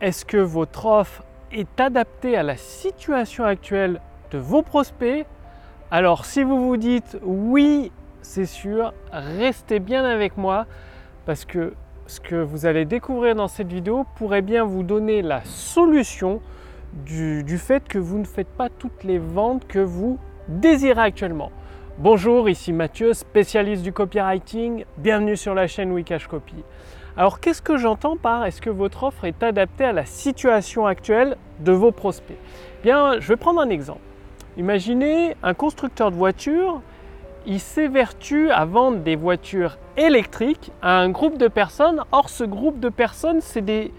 est-ce que votre offre est adaptée à la situation actuelle de vos prospects? Alors si vous vous dites oui, c'est sûr, restez bien avec moi parce que ce que vous allez découvrir dans cette vidéo pourrait bien vous donner la solution du, fait que vous ne faites pas toutes les ventes que vous désirez actuellement. Bonjour, ici Mathieu, spécialiste du copywriting. Bienvenue sur la chaîne Wikash Copy. Alors qu'est-ce que j'entends par est-ce que votre offre est adaptée à la situation actuelle de vos prospects? Bien, je vais prendre un exemple. Imaginez un constructeur de voitures, il s'évertue à vendre des voitures électriques à un groupe de personnes. Or, ce groupe de personnes, c'est des,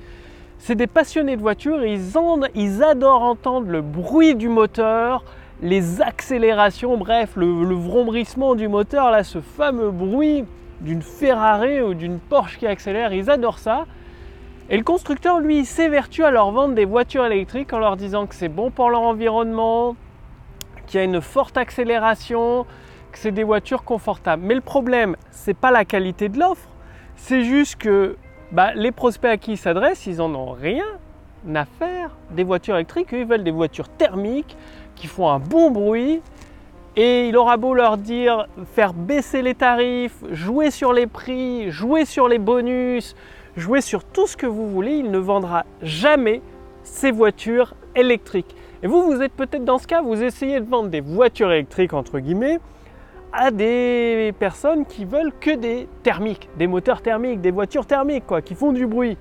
passionnés de voitures. Ils, ils, adorent entendre le bruit du moteur, les accélérations, bref, le, vrombrissement du moteur, là, ce fameux bruit d'une Ferrari ou d'une Porsche qui accélère, ils adorent ça. Et le constructeur, lui, s'évertue à leur vendre des voitures électriques en leur disant que c'est bon pour leur environnement, qu'il y a une forte accélération, que c'est des voitures confortables. Mais le problème, c'est pas la qualité de l'offre, c'est juste que bah, les prospects à qui ils s'adressent, ils en ont rien à faire des voitures électriques, ils veulent des voitures thermiques qui font un bon bruit et il aura beau leur dire faire baisser les tarifs, jouer sur les prix, jouer sur les bonus, jouer sur tout ce que vous voulez, il ne vendra jamais ces voitures électriques. Et vous, vous êtes peut-être dans ce cas, vous essayez de vendre des voitures électriques, entre guillemets, à des personnes qui veulent que des thermiques, des moteurs thermiques, des voitures thermiques, quoi, qui font du bruit.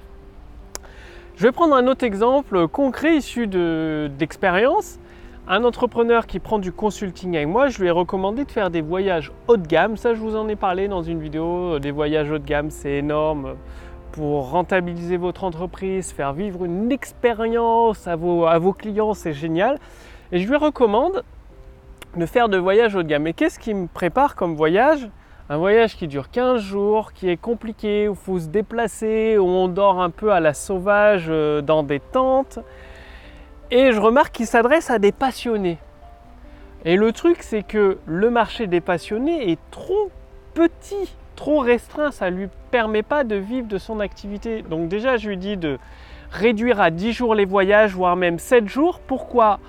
Je vais prendre un autre exemple concret issu d'expérience un entrepreneur qui prend du consulting avec moi, je lui ai recommandé de faire des voyages haut de gamme. Ça, je vous en ai parlé dans une vidéo. Des voyages haut de gamme, c'est énorme pour rentabiliser votre entreprise, faire vivre une expérience à vos, clients, c'est génial. Et je lui recommande de faire de voyages haut de gamme. Mais qu'est-ce qui me prépare comme voyage? Un voyage qui dure 15 jours, qui est compliqué, où il faut se déplacer, où on dort un peu à la sauvage euh, dans des tentes. Et je remarque qu'il s'adresse à des passionnés. Et le truc, c'est que le marché des passionnés est trop petit, trop restreint. Ça ne lui permet pas de vivre de son activité. Donc déjà, je lui dis de réduire à 10 jours les voyages, voire même 7 jours. Pourquoi?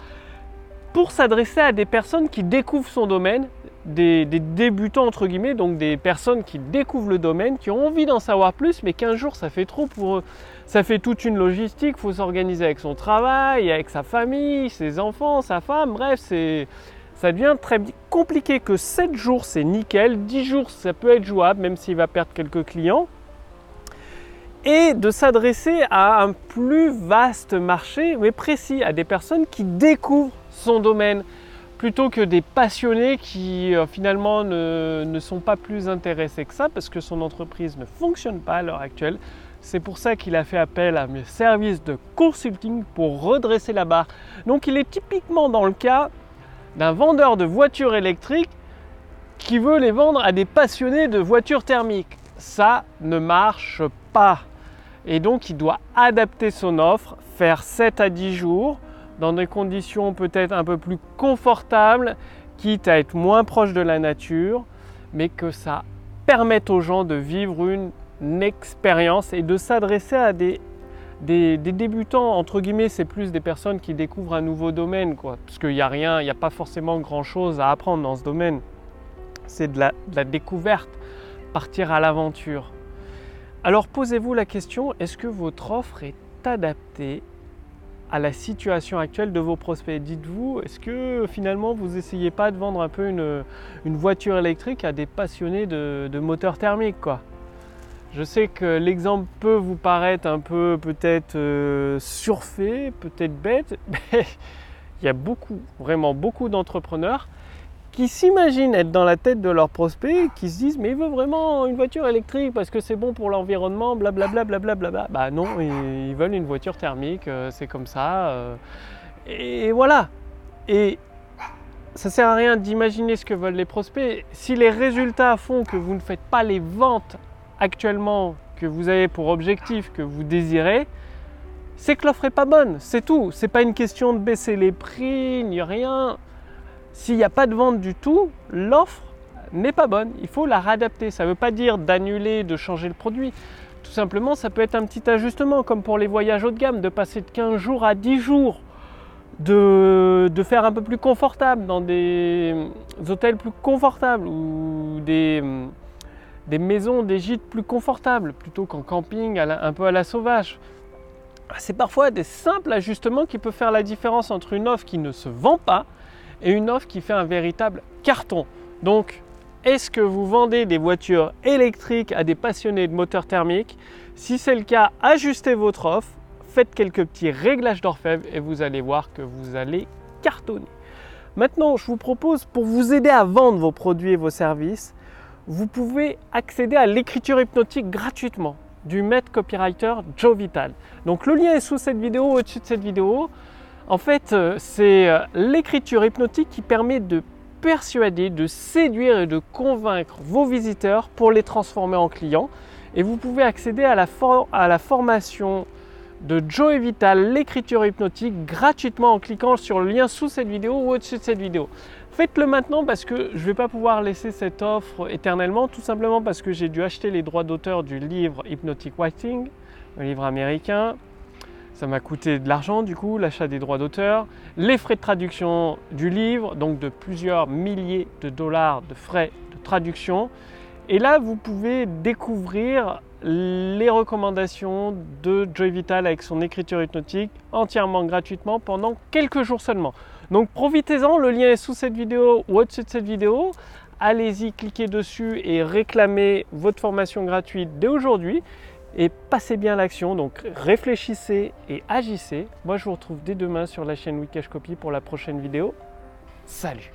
Pour s'adresser à des personnes qui découvrent son domaine, des, débutants entre guillemets, donc des personnes qui découvrent le domaine, qui ont envie d'en savoir plus, mais 15 jours ça fait trop pour eux. Ça fait toute une logistique, il faut s'organiser avec son travail, avec sa famille, ses enfants, sa femme, bref, c'est ça devient très compliqué que 7 jours c'est nickel, 10 jours ça peut être jouable même s'il va perdre quelques clients. Et de s'adresser à un plus vaste marché, mais précis, à des personnes qui découvrent son domaine plutôt que des passionnés qui euh, finalement ne, sont pas plus intéressés que ça parce que son entreprise ne fonctionne pas à l'heure actuelle. C'est pour ça qu'il a fait appel à mes services de consulting pour redresser la barre. Donc il est typiquement dans le cas d'un vendeur de voitures électriques qui veut les vendre à des passionnés de voitures thermiques. Ça ne marche pas. Et donc il doit adapter son offre, faire 7 à 10 jours dans des conditions peut-être un peu plus confortables, quitte à être moins proche de la nature, mais que ça permette aux gens de vivre une, expérience et de s'adresser à des, débutants, entre guillemets, c'est plus des personnes qui découvrent un nouveau domaine, parce qu'il n'y a rien, il n'y a pas forcément grand-chose à apprendre dans ce domaine. C'est de la découverte, partir à l'aventure. Alors posez-vous la question, est-ce que votre offre est adaptée à la situation actuelle de vos prospects. Dites-vous, est-ce que finalement vous essayez pas de vendre un peu une, voiture électrique à des passionnés de, moteurs thermiques Je sais que l'exemple peut vous paraître un peu peut-être euh, surfait, peut-être bête, mais il y a beaucoup, vraiment beaucoup d'entrepreneurs qui s'imaginent être dans la tête de leurs prospects, qui se disent mais il veut vraiment une voiture électrique parce que c'est bon pour l'environnement, blablabla, blablabla. Bah non, ils veulent une voiture thermique, euh, c'est comme ça. Euh. Et voilà. Et ça sert à rien d'imaginer ce que veulent les prospects. Si les résultats font que vous ne faites pas les ventes actuellement que vous avez pour objectif, que vous désirez, c'est que l'offre n'est pas bonne, c'est tout. C'est pas une question de baisser les prix ni rien. S'il n'y a pas de vente du tout, l'offre n'est pas bonne. Il faut la réadapter. Ça ne veut pas dire d'annuler, de changer le produit. Tout simplement, ça peut être un petit ajustement, comme pour les voyages haut de gamme, de passer de 15 jours à 10 jours, de, faire un peu plus confortable dans des hôtels plus confortables ou des, des maisons, des gîtes plus confortables, plutôt qu'en camping un peu à la sauvage. C'est parfois des simples ajustements qui peuvent faire la différence entre une offre qui ne se vend pas et une offre qui fait un véritable carton. Donc, est-ce que vous vendez des voitures électriques à des passionnés de moteurs thermiques? Si c'est le cas, ajustez votre offre, faites quelques petits réglages d'orfèvre et vous allez voir que vous allez cartonner. Maintenant, je vous propose, pour vous aider à vendre vos produits et vos services, vous pouvez accéder à l'écriture hypnotique gratuitement du maître copywriter Joe Vital. Donc le lien est sous cette vidéo, au-dessus de cette vidéo. En fait, euh, c'est euh, l'écriture hypnotique qui permet de persuader, de séduire et de convaincre vos visiteurs pour les transformer en clients. Et vous pouvez accéder à la, formation de Joe Vital, l'écriture hypnotique, gratuitement en cliquant sur le lien sous cette vidéo ou au-dessus de cette vidéo. Faites-le maintenant parce que je ne vais pas pouvoir laisser cette offre éternellement, tout simplement parce que j'ai dû acheter les droits d'auteur du livre Hypnotic Writing, un livre américain. Ça m'a coûté de l'argent du coup, l'achat des droits d'auteur, les frais de traduction du livre, donc de plusieurs milliers de dollars de frais de traduction. Et là, vous pouvez découvrir les recommandations de Joy Vital avec son écriture hypnotique entièrement gratuitement pendant quelques jours seulement. Donc profitez-en, le lien est sous cette vidéo ou au-dessus de cette vidéo. Allez-y, cliquez dessus et réclamez votre formation gratuite dès aujourd'hui et passez bien l'action. Donc réfléchissez et agissez. Moi, je vous retrouve dès demain sur la chaîne Wikash Copy pour la prochaine vidéo. Salut